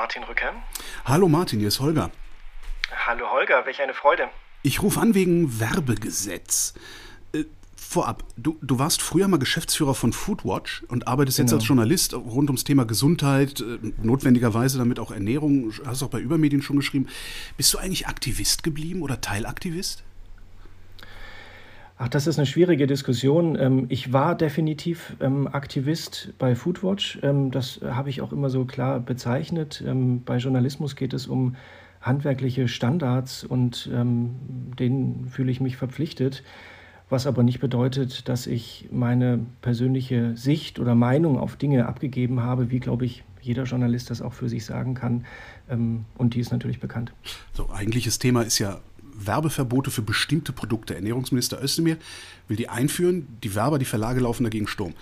Martin Rücker. Hallo Martin, hier ist Holger. Hallo Holger, welch eine Freude. Ich rufe an wegen Werbegesetz. Äh, vorab, du, du warst früher mal Geschäftsführer von Foodwatch und arbeitest genau. jetzt als Journalist rund ums Thema Gesundheit, äh, notwendigerweise damit auch Ernährung, hast auch bei Übermedien schon geschrieben. Bist du eigentlich Aktivist geblieben oder Teilaktivist? Ach, das ist eine schwierige Diskussion. Ähm, ich war definitiv ähm, Aktivist bei Foodwatch. Ähm, das habe ich auch immer so klar bezeichnet. Bei Journalismus geht es um handwerkliche Standards und denen fühle ich mich verpflichtet. Was aber nicht bedeutet, dass ich meine persönliche Sicht oder Meinung auf Dinge abgegeben habe, wie, glaube ich, jeder Journalist das auch für sich sagen kann. Und die ist natürlich bekannt. So, eigentliches Thema ist ja Werbeverbote für bestimmte Produkte. Ernährungsminister Özdemir will die einführen. Die Werber, die Verlage laufen dagegen Sturm.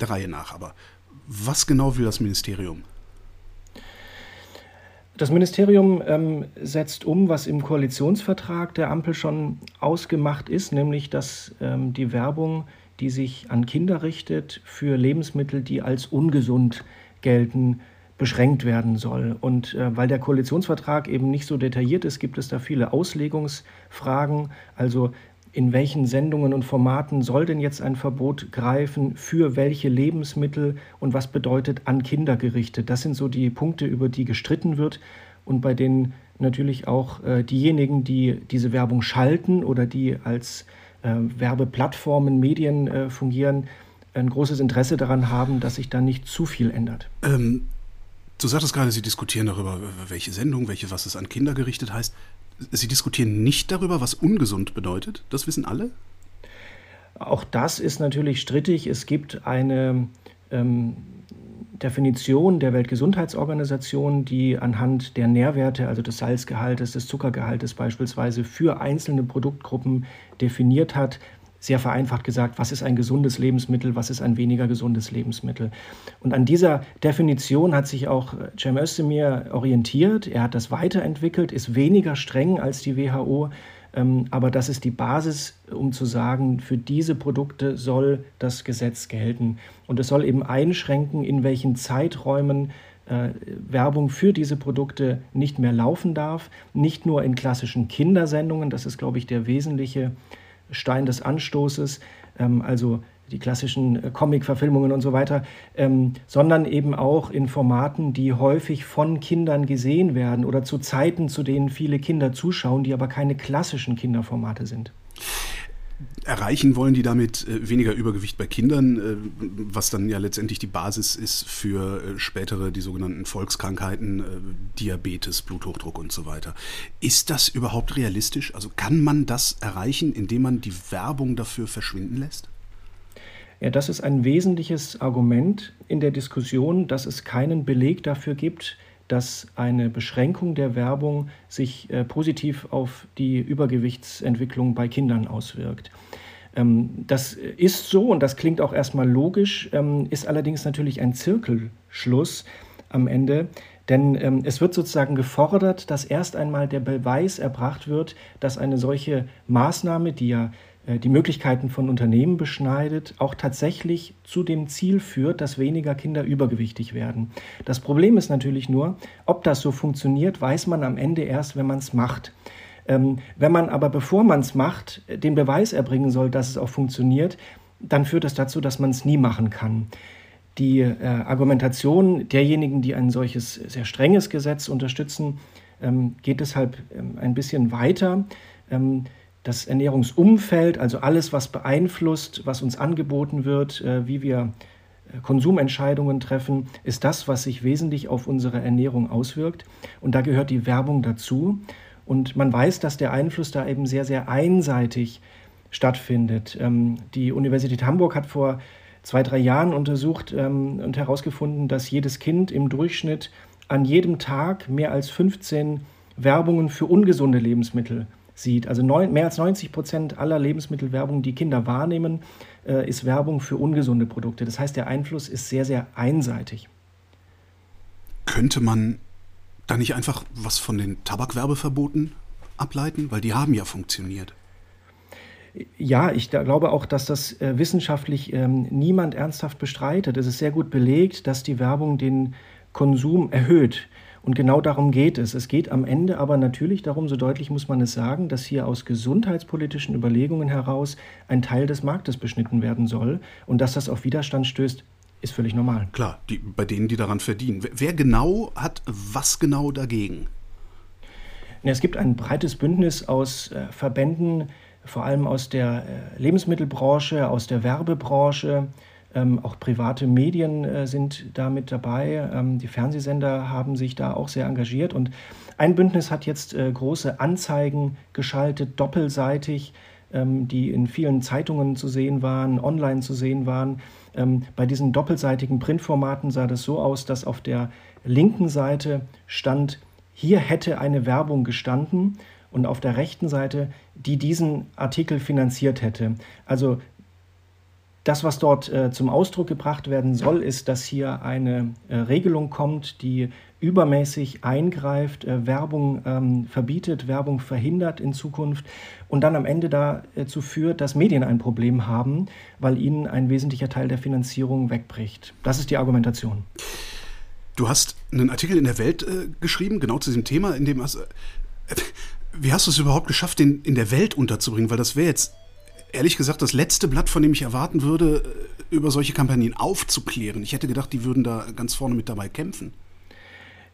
Der Reihe nach aber. Was genau will das Ministerium? Das Ministerium ähm, setzt um, was im Koalitionsvertrag der Ampel schon ausgemacht ist, nämlich dass ähm, die Werbung, die sich an Kinder richtet, für Lebensmittel, die als ungesund gelten, beschränkt werden soll. Und äh, weil der Koalitionsvertrag eben nicht so detailliert ist, gibt es da viele Auslegungsfragen. Also in welchen Sendungen und Formaten soll denn jetzt ein Verbot greifen, für welche Lebensmittel und was bedeutet an Kinder gerichtet? Das sind so die Punkte, über die gestritten wird und bei denen natürlich auch äh, diejenigen, die diese Werbung schalten oder die als äh, Werbeplattformen, Medien äh, fungieren, ein großes Interesse daran haben, dass sich da nicht zu viel ändert. Ähm Du sagtest gerade, Sie diskutieren darüber, welche Sendung, welche, was es an Kinder gerichtet heißt. Sie diskutieren nicht darüber, was ungesund bedeutet. Das wissen alle? Auch das ist natürlich strittig. Es gibt eine ähm, Definition der Weltgesundheitsorganisation, die anhand der Nährwerte, also des Salzgehaltes, des Zuckergehaltes beispielsweise für einzelne Produktgruppen definiert hat, sehr vereinfacht gesagt, was ist ein gesundes Lebensmittel, was ist ein weniger gesundes Lebensmittel. Und an dieser Definition hat sich auch Cem Özdemir orientiert. Er hat das weiterentwickelt, ist weniger streng als die WHO, ähm, aber das ist die Basis, um zu sagen, für diese Produkte soll das Gesetz gelten. Und es soll eben einschränken, in welchen Zeiträumen äh, Werbung für diese Produkte nicht mehr laufen darf. Nicht nur in klassischen Kindersendungen, das ist, glaube ich, der wesentliche Stein des Anstoßes, ähm, also die klassischen äh, Comic-Verfilmungen und so weiter, ähm, sondern eben auch in Formaten, die häufig von Kindern gesehen werden oder zu Zeiten, zu denen viele Kinder zuschauen, die aber keine klassischen Kinderformate sind. Erreichen wollen die damit äh, weniger Übergewicht bei Kindern, äh, was dann ja letztendlich die Basis ist für äh, spätere die sogenannten Volkskrankheiten, Diabetes, Bluthochdruck und so weiter. Ist das überhaupt realistisch? Also kann man das erreichen, indem man die Werbung dafür verschwinden lässt? Ja, das ist ein wesentliches Argument in der Diskussion, dass es keinen Beleg dafür gibt, dass eine Beschränkung der Werbung sich äh, positiv auf die Übergewichtsentwicklung bei Kindern auswirkt. Ähm, das ist so und das klingt auch erstmal logisch, ähm, ist allerdings natürlich ein Zirkelschluss am Ende. Denn ähm, es wird sozusagen gefordert, dass erst einmal der Beweis erbracht wird, dass eine solche Maßnahme, die ja die Möglichkeiten von Unternehmen beschneidet, auch tatsächlich zu dem Ziel führt, dass weniger Kinder übergewichtig werden. Das Problem ist natürlich nur, ob das so funktioniert, weiß man am Ende erst, wenn man es macht. Ähm, wenn man aber, bevor man es macht, den Beweis erbringen soll, dass es auch funktioniert, dann führt das dazu, dass man es nie machen kann. Die äh, Argumentation derjenigen, die ein solches sehr strenges Gesetz unterstützen, ähm, geht deshalb ähm, ein bisschen weiter. Das Ernährungsumfeld, also alles, was beeinflusst, was uns angeboten wird, äh, wie wir äh, Konsumentscheidungen treffen, ist das, was sich wesentlich auf unsere Ernährung auswirkt. Und da gehört die Werbung dazu. Und man weiß, dass der Einfluss da eben sehr, sehr einseitig stattfindet. Ähm, die Universität Hamburg hat vor zwei, drei Jahren untersucht ähm, und herausgefunden, dass jedes Kind im Durchschnitt an jedem Tag mehr als 15 Werbungen für ungesunde Lebensmittel sieht. Also neun, mehr als 90 Prozent aller Lebensmittelwerbung, die Kinder wahrnehmen, äh, ist Werbung für ungesunde Produkte. Das heißt, der Einfluss ist sehr, sehr einseitig. Könnte man da nicht einfach was von den Tabakwerbeverboten ableiten? Weil die haben ja funktioniert. Ja, ich glaube auch, dass das äh, wissenschaftlich ähm, niemand ernsthaft bestreitet. Es ist sehr gut belegt, dass die Werbung den Konsum erhöht. Und genau darum geht es. Es geht am Ende aber natürlich darum, so deutlich muss man es sagen, dass hier aus gesundheitspolitischen Überlegungen heraus ein Teil des Marktes beschnitten werden soll. Und dass das auf Widerstand stößt, ist völlig normal. Klar, die, bei denen, die daran verdienen. Wer genau hat was genau dagegen? Es gibt ein breites Bündnis aus äh, Verbänden, vor allem aus der äh, Lebensmittelbranche, aus der Werbebranche, ähm, auch private Medien äh, sind da mit dabei. Ähm, die Fernsehsender haben sich da auch sehr engagiert. Und ein Bündnis hat jetzt äh, große Anzeigen geschaltet, doppelseitig, ähm, die in vielen Zeitungen zu sehen waren, online zu sehen waren. Ähm, bei diesen doppelseitigen Printformaten sah das so aus, dass auf der linken Seite stand, hier hätte eine Werbung gestanden und auf der rechten Seite, die diesen Artikel finanziert hätte. Also das, was dort äh, zum Ausdruck gebracht werden soll, ist, dass hier eine äh, Regelung kommt, die übermäßig eingreift, äh, Werbung ähm, verbietet, Werbung verhindert in Zukunft und dann am Ende dazu führt, dass Medien ein Problem haben, weil ihnen ein wesentlicher Teil der Finanzierung wegbricht. Das ist die Argumentation. Du hast einen Artikel in der Welt äh, geschrieben, genau zu diesem Thema, in dem hast, äh, wie hast du es überhaupt geschafft, den in der Welt unterzubringen? Weil das wäre jetzt ehrlich gesagt das letzte Blatt, von dem ich erwarten würde, äh, über solche Kampagnen aufzuklären. Ich hätte gedacht, die würden da ganz vorne mit dabei kämpfen.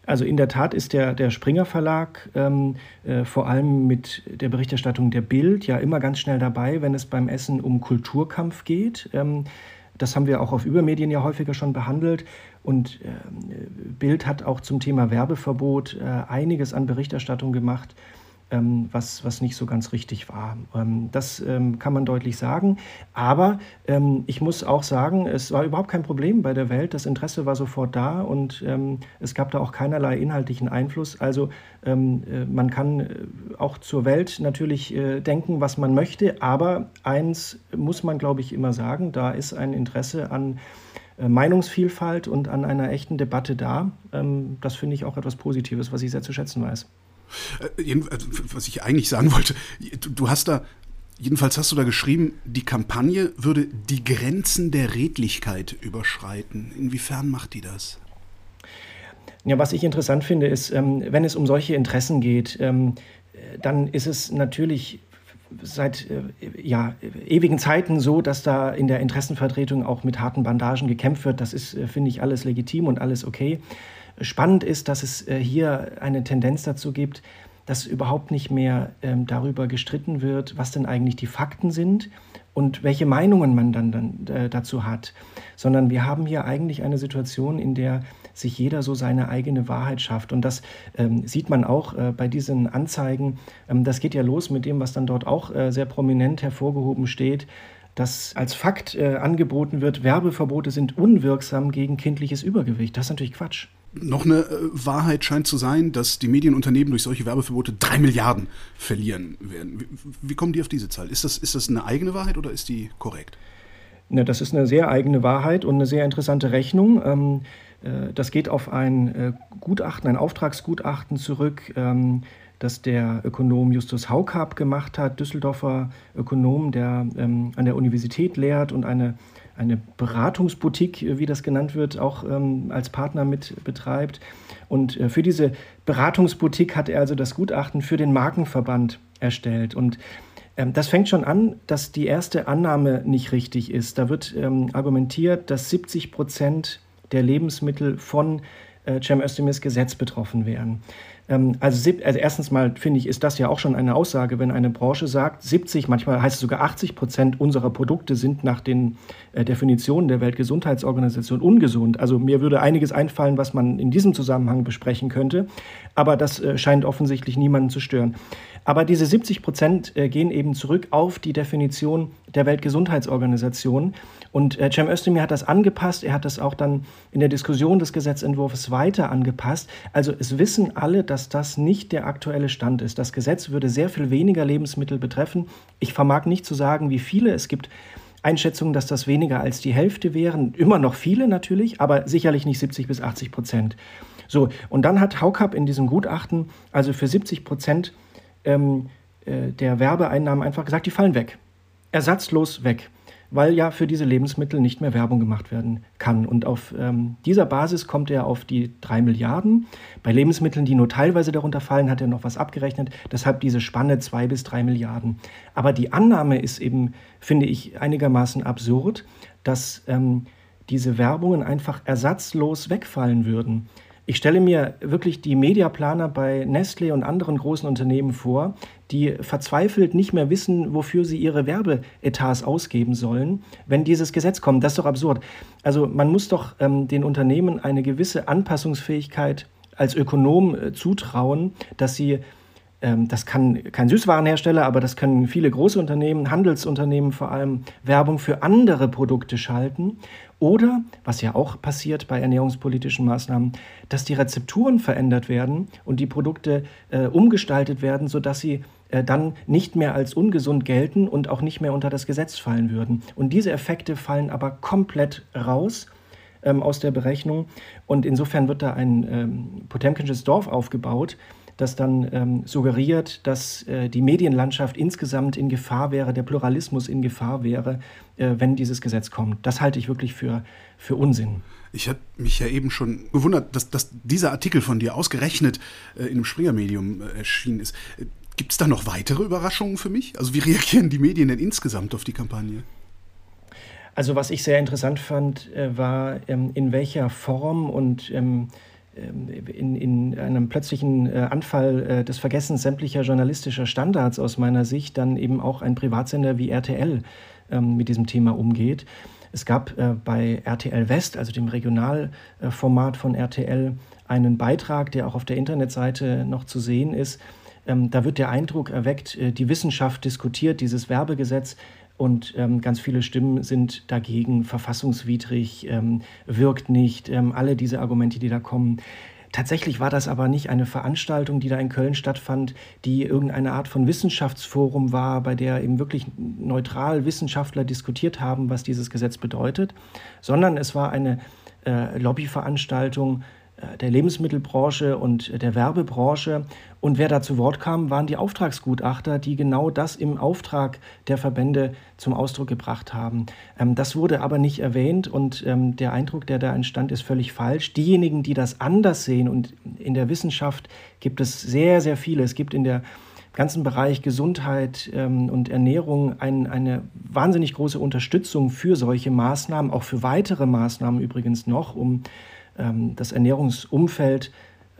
Also in der Tat ist der, der Springer Verlag ähm, äh, vor allem mit der Berichterstattung der Bild ja immer ganz schnell dabei, wenn es beim Essen um Kulturkampf geht. Ähm, das haben wir auch auf Übermedien ja häufiger schon behandelt. Und äh, Bild hat auch zum Thema Werbeverbot äh, einiges an Berichterstattung gemacht ähm, was, was nicht so ganz richtig war. Ähm, das ähm, kann man deutlich sagen. Aber ähm, ich muss auch sagen, es war überhaupt kein Problem bei der Welt. Das Interesse war sofort da und ähm, es gab da auch keinerlei inhaltlichen Einfluss. Also ähm, äh, man kann äh, auch zur Welt natürlich äh, denken, was man möchte. Aber eins muss man, glaube ich, immer sagen, da ist ein Interesse an äh, Meinungsvielfalt und an einer echten Debatte da. das finde ich auch etwas Positives, was ich sehr zu schätzen weiß. Äh, äh, was ich eigentlich sagen wollte, du hast da, jedenfalls hast du da geschrieben, die Kampagne würde die Grenzen der Redlichkeit überschreiten. Inwiefern macht die das? Ja, was ich interessant finde, ist, ähm, wenn es um solche Interessen geht, ähm, dann ist es natürlich seit äh, ja, ewigen Zeiten so, dass da in der Interessenvertretung auch mit harten Bandagen gekämpft wird. Das ist, finde ich, alles legitim und alles okay. Spannend ist, dass es äh, hier eine Tendenz dazu gibt, dass überhaupt nicht mehr ähm, darüber gestritten wird, was denn eigentlich die Fakten sind und welche Meinungen man dann, äh, dazu hat, sondern wir haben hier eigentlich eine Situation, in der sich jeder so seine eigene Wahrheit schafft. Und das ähm, sieht man auch äh, bei diesen Anzeigen. Ähm, das geht ja los mit dem, was dann dort auch äh, sehr prominent hervorgehoben steht dass als Fakt äh, angeboten wird, Werbeverbote sind unwirksam gegen kindliches Übergewicht. Das ist natürlich Quatsch. Noch eine äh, Wahrheit scheint zu sein, dass die Medienunternehmen durch solche Werbeverbote drei Milliarden verlieren werden. Wie, wie kommen die auf diese Zahl? Ist das, ist das eine eigene Wahrheit oder ist die korrekt? Ne, das ist eine sehr eigene Wahrheit und eine sehr interessante Rechnung. Ähm, äh, das geht auf ein äh, Gutachten, ein Auftragsgutachten zurück. Ähm, das der Ökonom Justus Haukarp gemacht hat, Düsseldorfer Ökonom, der ähm, an der Universität lehrt und eine, eine Beratungsboutique, wie das genannt wird, auch ähm, als Partner mit betreibt. Und äh, für diese Beratungsboutique hat er also das Gutachten für den Markenverband erstellt. Und ähm, das fängt schon an, dass die erste Annahme nicht richtig ist. Da wird ähm, argumentiert, dass 70 Prozent der Lebensmittel von äh, Cem Özdemirs Gesetz betroffen wären. Ähm, also, also, erstens mal finde ich, ist das ja auch schon eine Aussage, wenn eine Branche sagt, 70, manchmal heißt es sogar 80 Prozent unserer Produkte sind nach den äh, Definitionen der Weltgesundheitsorganisation ungesund. Also mir würde einiges einfallen, was man in diesem Zusammenhang besprechen könnte, aber das äh, scheint offensichtlich niemanden zu stören. Aber diese 70 Prozent äh, gehen eben zurück auf die Definition der Weltgesundheitsorganisation. Und äh, Cem Özdemir hat das angepasst. Er hat das auch dann in der Diskussion des Gesetzentwurfs weiter angepasst. Also es wissen alle, dass das nicht der aktuelle Stand ist. Das Gesetz würde sehr viel weniger Lebensmittel betreffen. Ich vermag nicht zu sagen, wie viele. Es gibt Einschätzungen, dass das weniger als die Hälfte wären. Immer noch viele natürlich, aber sicherlich nicht 70 bis 80 Prozent. So, und dann hat Haukap in diesem Gutachten also für 70 Prozent ähm, äh, der Werbeeinnahmen einfach gesagt, die fallen weg. Ersatzlos weg. Weil ja für diese Lebensmittel nicht mehr Werbung gemacht werden kann. Und auf ähm, dieser Basis kommt er auf die drei Milliarden. Bei Lebensmitteln, die nur teilweise darunter fallen, hat er noch was abgerechnet. Deshalb diese Spanne zwei bis drei Milliarden. Aber die Annahme ist eben, finde ich, einigermaßen absurd, dass ähm, diese Werbungen einfach ersatzlos wegfallen würden. Ich stelle mir wirklich die Mediaplaner bei Nestle und anderen großen Unternehmen vor, die verzweifelt nicht mehr wissen, wofür sie ihre Werbeetats ausgeben sollen, wenn dieses Gesetz kommt. Das ist doch absurd. Also man muss doch ähm, den Unternehmen eine gewisse Anpassungsfähigkeit als Ökonom äh, zutrauen, dass sie das kann kein Süßwarenhersteller, aber das können viele große Unternehmen, Handelsunternehmen vor allem, Werbung für andere Produkte schalten. Oder, was ja auch passiert bei ernährungspolitischen Maßnahmen, dass die Rezepturen verändert werden und die Produkte äh, umgestaltet werden, sodass sie äh, dann nicht mehr als ungesund gelten und auch nicht mehr unter das Gesetz fallen würden. Und diese Effekte fallen aber komplett raus ähm, aus der Berechnung. Und insofern wird da ein ähm, Potemkinsches Dorf aufgebaut, das dann ähm, suggeriert, dass äh, die Medienlandschaft insgesamt in Gefahr wäre, der Pluralismus in Gefahr wäre, äh, wenn dieses Gesetz kommt. Das halte ich wirklich für, für Unsinn. Ich habe mich ja eben schon gewundert, dass, dass dieser Artikel von dir ausgerechnet äh, in einem Springer-Medium äh, erschienen ist. Gibt es da noch weitere Überraschungen für mich? Also wie reagieren die Medien denn insgesamt auf die Kampagne? Also was ich sehr interessant fand, äh, war, ähm, in welcher Form und ähm, in, in einem plötzlichen äh, Anfall äh, des Vergessens sämtlicher journalistischer Standards aus meiner Sicht dann eben auch ein Privatsender wie RTL ähm, mit diesem Thema umgeht. Es gab äh, bei RTL West, also dem Regionalformat von RTL, einen Beitrag, der auch auf der Internetseite noch zu sehen ist. Ähm, da wird der Eindruck erweckt, die Wissenschaft diskutiert dieses Werbegesetz und ähm, ganz viele Stimmen sind dagegen, verfassungswidrig, ähm, wirkt nicht, ähm, alle diese Argumente, die da kommen. Tatsächlich war das aber nicht eine Veranstaltung, die da in Köln stattfand, die irgendeine Art von Wissenschaftsforum war, bei der eben wirklich neutral Wissenschaftler diskutiert haben, was dieses Gesetz bedeutet, sondern es war eine äh, Lobbyveranstaltung der Lebensmittelbranche und der Werbebranche. Und wer da zu Wort kam, waren die Auftragsgutachter, die genau das im Auftrag der Verbände zum Ausdruck gebracht haben. Ähm, das wurde aber nicht erwähnt und ähm, der Eindruck, der da entstand, ist völlig falsch. Diejenigen, die das anders sehen und in der Wissenschaft gibt es sehr, sehr viele. Es gibt in der ganzen Bereich Gesundheit ähm, und Ernährung ein, eine wahnsinnig große Unterstützung für solche Maßnahmen, auch für weitere Maßnahmen übrigens noch, um ähm, das Ernährungsumfeld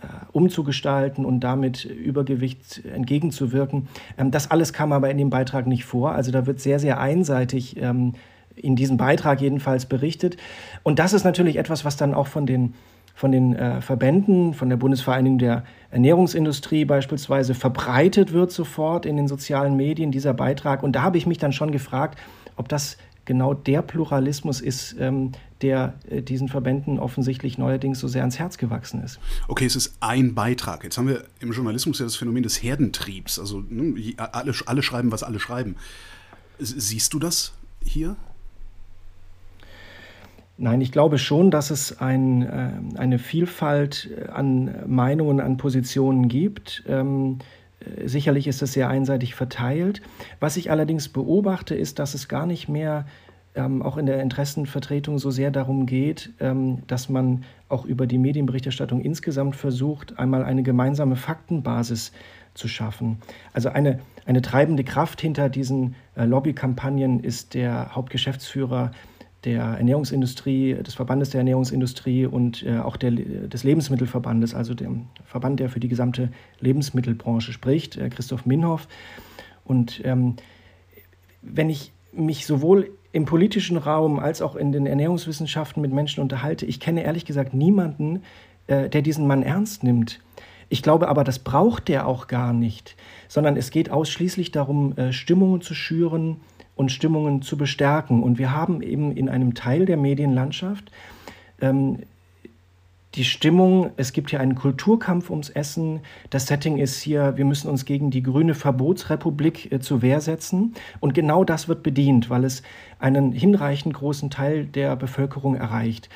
äh, umzugestalten und damit Übergewicht entgegenzuwirken. Ähm, das alles kam aber in dem Beitrag nicht vor. Also da wird sehr, sehr einseitig ähm, in diesem Beitrag jedenfalls berichtet. Und das ist natürlich etwas, was dann auch von den von den äh, Verbänden, von der Bundesvereinigung der Ernährungsindustrie beispielsweise verbreitet wird sofort in den sozialen Medien, dieser Beitrag. Und da habe ich mich dann schon gefragt, ob das genau der Pluralismus ist, ähm, der äh, diesen Verbänden offensichtlich neuerdings so sehr ans Herz gewachsen ist. Okay, es ist ein Beitrag. Jetzt haben wir im Journalismus ja das Phänomen des Herdentriebs. Also ne, alle, alle schreiben, was alle schreiben. Siehst du das hier? Nein, ich glaube schon, dass es ein, äh, eine Vielfalt an Meinungen, an Positionen gibt. Ähm, äh, sicherlich ist es sehr einseitig verteilt. Was ich allerdings beobachte, ist, dass es gar nicht mehr ähm, auch in der Interessenvertretung so sehr darum geht, ähm, dass man auch über die Medienberichterstattung insgesamt versucht, einmal eine gemeinsame Faktenbasis zu schaffen. Also eine, eine treibende Kraft hinter diesen äh, Lobbykampagnen ist der Hauptgeschäftsführer der Ernährungsindustrie, des Verbandes der Ernährungsindustrie und äh, auch der, des Lebensmittelverbandes, also dem Verband, der für die gesamte Lebensmittelbranche spricht, äh, Christoph Minhoff. Und ähm, wenn ich mich sowohl im politischen Raum als auch in den Ernährungswissenschaften mit Menschen unterhalte, ich kenne ehrlich gesagt niemanden, äh, der diesen Mann ernst nimmt. Ich glaube aber, das braucht der auch gar nicht, sondern es geht ausschließlich darum, äh, Stimmungen zu schüren, und Stimmungen zu bestärken. Und wir haben eben in einem Teil der Medienlandschaft ähm, die Stimmung, es gibt hier einen Kulturkampf ums Essen. Das Setting ist hier, wir müssen uns gegen die grüne Verbotsrepublik äh, zur Wehr setzen. Und genau das wird bedient, weil es einen hinreichend großen Teil der Bevölkerung erreicht.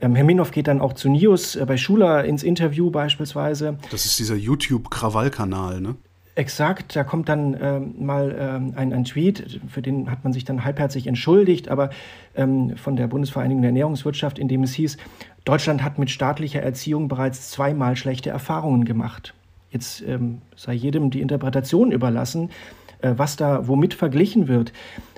Ähm, Herr Minhoff geht dann auch zu Nius äh, bei Schuler ins Interview beispielsweise. Das ist dieser YouTube-Krawall-Kanal, ne? Exakt, da kommt dann ähm, mal ähm, ein, ein, Tweet, für den hat man sich dann halbherzig entschuldigt, aber ähm, von der Bundesvereinigung der Ernährungswirtschaft, in dem es hieß, Deutschland hat mit staatlicher Erziehung bereits zweimal schlechte Erfahrungen gemacht. Jetzt ähm, sei jedem die Interpretation überlassen, äh, was da womit verglichen wird.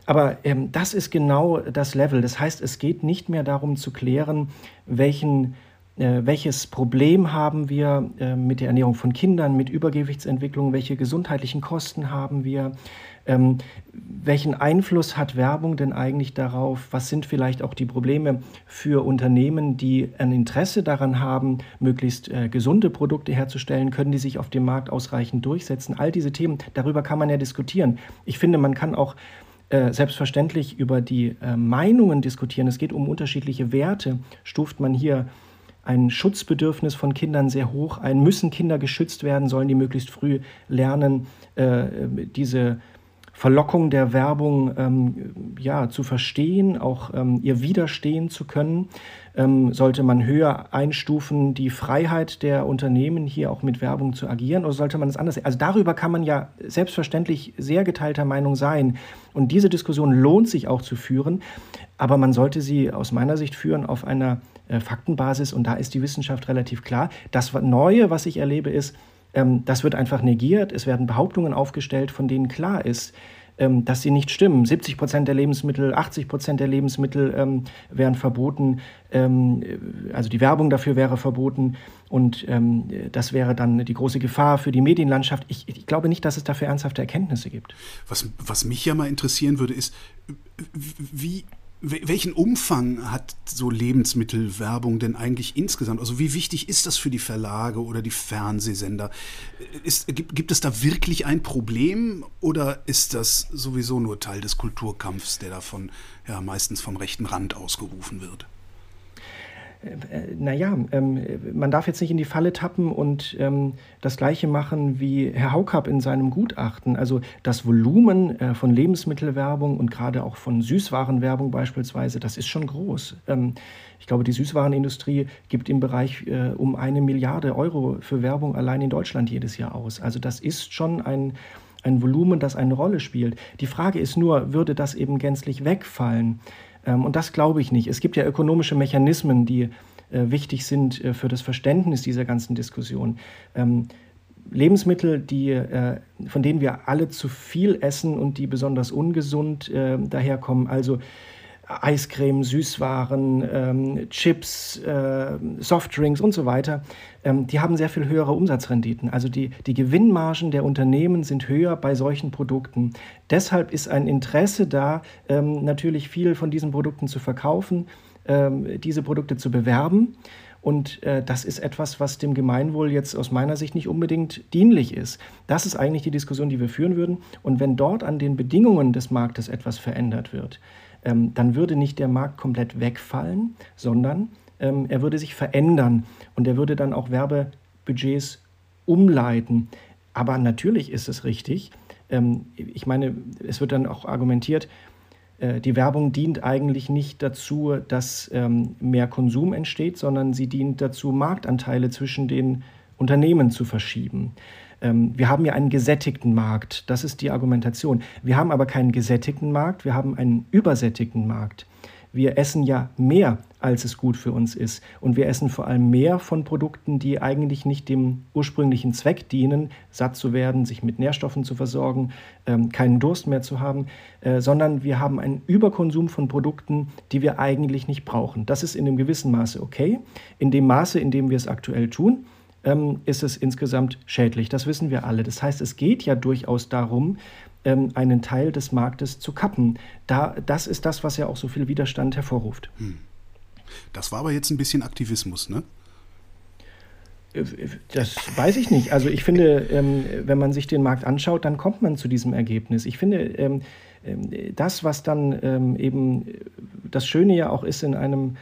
Aber ähm, das ist genau das Level. Das heißt, es geht nicht mehr darum zu klären, welchen äh, welches Problem haben wir äh, mit der Ernährung von Kindern, mit Übergewichtsentwicklung, welche gesundheitlichen Kosten haben wir, ähm, welchen Einfluss hat Werbung denn eigentlich darauf, was sind vielleicht auch die Probleme für Unternehmen, die ein Interesse daran haben, möglichst äh, gesunde Produkte herzustellen, können die sich auf dem Markt ausreichend durchsetzen. All diese Themen, darüber kann man ja diskutieren. Ich finde, man kann auch äh, selbstverständlich über die äh, Meinungen diskutieren. Es geht um unterschiedliche Werte. Stuft man hier ein Schutzbedürfnis von Kindern sehr hoch ein. Müssen Kinder geschützt werden? Sollen die möglichst früh lernen, äh, diese Verlockung der Werbung ähm, ja, zu verstehen, auch ähm, ihr widerstehen zu können? Ähm, sollte man höher einstufen, die Freiheit der Unternehmen hier auch mit Werbung zu agieren oder sollte man es anders? Also darüber kann man ja selbstverständlich sehr geteilter Meinung sein. Und diese Diskussion lohnt sich auch zu führen, aber man sollte sie aus meiner Sicht führen auf einer Faktenbasis und da ist die Wissenschaft relativ klar. Das Neue, was ich erlebe, ist, ähm, das wird einfach negiert. Es werden Behauptungen aufgestellt, von denen klar ist, ähm, dass sie nicht stimmen. 70 Prozent der Lebensmittel, 80 Prozent der Lebensmittel ähm, wären verboten. Ähm, also die Werbung dafür wäre verboten. Und ähm, das wäre dann die große Gefahr für die Medienlandschaft. Ich, ich, glaube nicht, dass es dafür ernsthafte Erkenntnisse gibt. Was, was mich ja mal interessieren würde, ist, wie welchen Umfang hat so Lebensmittelwerbung denn eigentlich insgesamt? Also wie wichtig ist das für die Verlage oder die Fernsehsender? Ist, gibt, gibt es da wirklich ein Problem oder ist das sowieso nur Teil des Kulturkampfs, der davon ja meistens vom rechten Rand ausgerufen wird? Äh, naja, ähm, man darf jetzt nicht in die Falle tappen und ähm, das Gleiche machen wie Herr Haukapp in seinem Gutachten. Also das Volumen äh, von Lebensmittelwerbung und gerade auch von Süßwarenwerbung beispielsweise, das ist schon groß. Ähm, ich glaube, die Süßwarenindustrie gibt im Bereich äh, um eine Milliarde Euro für Werbung allein in Deutschland jedes Jahr aus. Also das ist schon ein ein Volumen, das eine Rolle spielt. Die Frage ist nur, würde das eben gänzlich wegfallen? Ähm, und das glaube ich nicht. Es gibt ja ökonomische Mechanismen, die äh, wichtig sind äh, für das Verständnis dieser ganzen Diskussion. Ähm, Lebensmittel, die, äh, von denen wir alle zu viel essen und die besonders ungesund daherkommen, also Eiscreme, Süßwaren, ähm, Chips, äh, Softdrinks und so weiter, ähm, die haben sehr viel höhere Umsatzrenditen. Also die, die Gewinnmargen der Unternehmen sind höher bei solchen Produkten. Deshalb ist ein Interesse da, ähm, natürlich viel von diesen Produkten zu verkaufen, ähm, diese Produkte zu bewerben. Und äh, das ist etwas, was dem Gemeinwohl jetzt aus meiner Sicht nicht unbedingt dienlich ist. Das ist eigentlich die Diskussion, die wir führen würden. Und wenn dort an den Bedingungen des Marktes etwas verändert wird, ähm, dann würde nicht der Markt komplett wegfallen, sondern ähm, er würde sich verändern und er würde dann auch Werbebudgets umleiten. Aber natürlich ist es richtig. Ähm, ich meine, es wird dann auch argumentiert, äh, die Werbung dient eigentlich nicht dazu, dass ähm, mehr Konsum entsteht, sondern sie dient dazu, Marktanteile zwischen den Unternehmen zu verschieben. Ähm, wir haben ja einen gesättigten Markt, das ist die Argumentation. Wir haben aber keinen gesättigten Markt, wir haben einen übersättigten Markt. Wir essen ja mehr, als es gut für uns ist. Und wir essen vor allem mehr von Produkten, die eigentlich nicht dem ursprünglichen Zweck dienen, satt zu werden, sich mit Nährstoffen zu versorgen, ähm, keinen Durst mehr zu haben, äh, sondern wir haben einen Überkonsum von Produkten, die wir eigentlich nicht brauchen. Das ist in einem gewissen Maße okay. In dem Maße, in dem wir es aktuell tun, ähm, ist es insgesamt schädlich. Das wissen wir alle. Das heißt, es geht ja durchaus darum, ähm, einen Teil des Marktes zu kappen. Da, das ist das, was ja auch so viel Widerstand hervorruft. Hm. Das war aber jetzt ein bisschen Aktivismus, ne? Äh, das weiß ich nicht. Also ich finde, ähm, wenn man sich den Markt anschaut, dann kommt man zu diesem Ergebnis. Ich finde, ähm, ähm, das, was dann ähm, eben das Schöne ja auch ist in einem äh,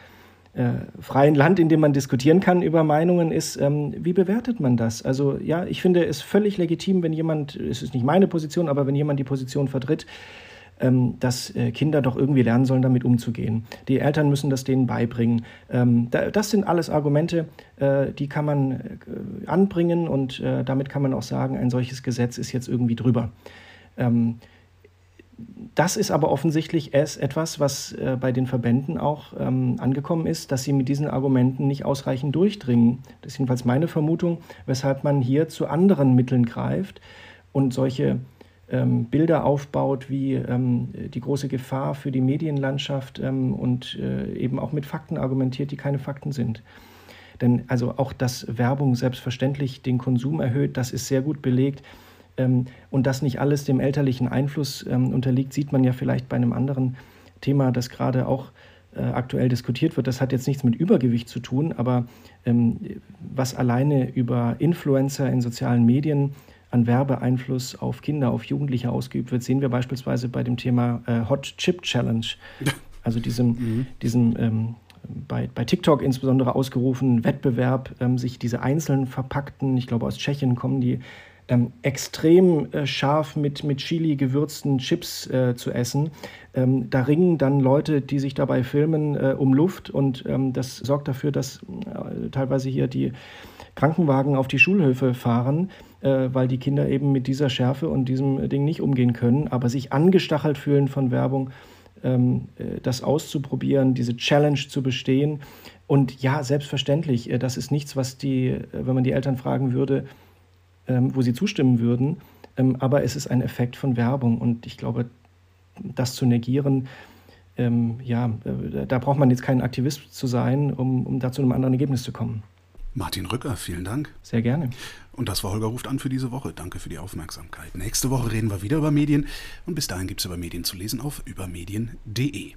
freien Land, in dem man diskutieren kann über Meinungen, ist, ähm, wie bewertet man das? Also ja, ich finde es völlig legitim, wenn jemand, es ist nicht meine Position, aber wenn jemand die Position vertritt, ähm, dass äh, Kinder doch irgendwie lernen sollen, damit umzugehen. Die Eltern müssen das denen beibringen. Ähm, das sind alles Argumente, äh, die kann man äh, anbringen und damit kann man auch sagen, ein solches Gesetz ist jetzt irgendwie drüber. Ähm, das ist aber offensichtlich etwas, was bei den Verbänden auch angekommen ist, dass sie mit diesen Argumenten nicht ausreichend durchdringen. Das ist jedenfalls meine Vermutung, weshalb man hier zu anderen Mitteln greift und solche ähm, Bilder aufbaut, wie ähm, die große Gefahr für die Medienlandschaft ähm, und äh, eben auch mit Fakten argumentiert, die keine Fakten sind. Denn also auch, dass Werbung selbstverständlich den Konsum erhöht, das ist sehr gut belegt. Ähm, und dass nicht alles dem elterlichen Einfluss ähm, unterliegt, sieht man ja vielleicht bei einem anderen Thema, das gerade auch äh, aktuell diskutiert wird. Das hat jetzt nichts mit Übergewicht zu tun, aber ähm, was alleine über Influencer in sozialen Medien an Werbeeinfluss auf Kinder, auf Jugendliche ausgeübt wird, sehen wir beispielsweise bei dem Thema äh, Hot Chip Challenge. Also diesem, mhm. diesem ähm, bei, bei TikTok insbesondere ausgerufenen Wettbewerb, ähm, sich diese einzeln verpackten, ich glaube aus Tschechien kommen die, ähm, extrem äh, scharf mit, mit Chili gewürzten Chips äh, zu essen. Ähm, da ringen dann Leute, die sich dabei filmen, äh, um Luft und ähm, das sorgt dafür, dass äh, teilweise hier die Krankenwagen auf die Schulhöfe fahren, äh, weil die Kinder eben mit dieser Schärfe und diesem Ding nicht umgehen können, aber sich angestachelt fühlen von Werbung, ähm, äh, das auszuprobieren, diese Challenge zu bestehen. Und ja, selbstverständlich, das ist nichts, was die, wenn man die Eltern fragen würde, ähm, wo sie zustimmen würden, ähm, aber es ist ein Effekt von Werbung und ich glaube, das zu negieren, ähm, ja, äh, da braucht man jetzt kein Aktivist zu sein, um, um da zu einem anderen Ergebnis zu kommen. Martin Rücker, vielen Dank. Sehr gerne. Und das war Holger ruft an für diese Woche. Danke für die Aufmerksamkeit. Nächste Woche reden wir wieder über Medien und bis dahin gibt es über Medien zu lesen auf übermedien.de.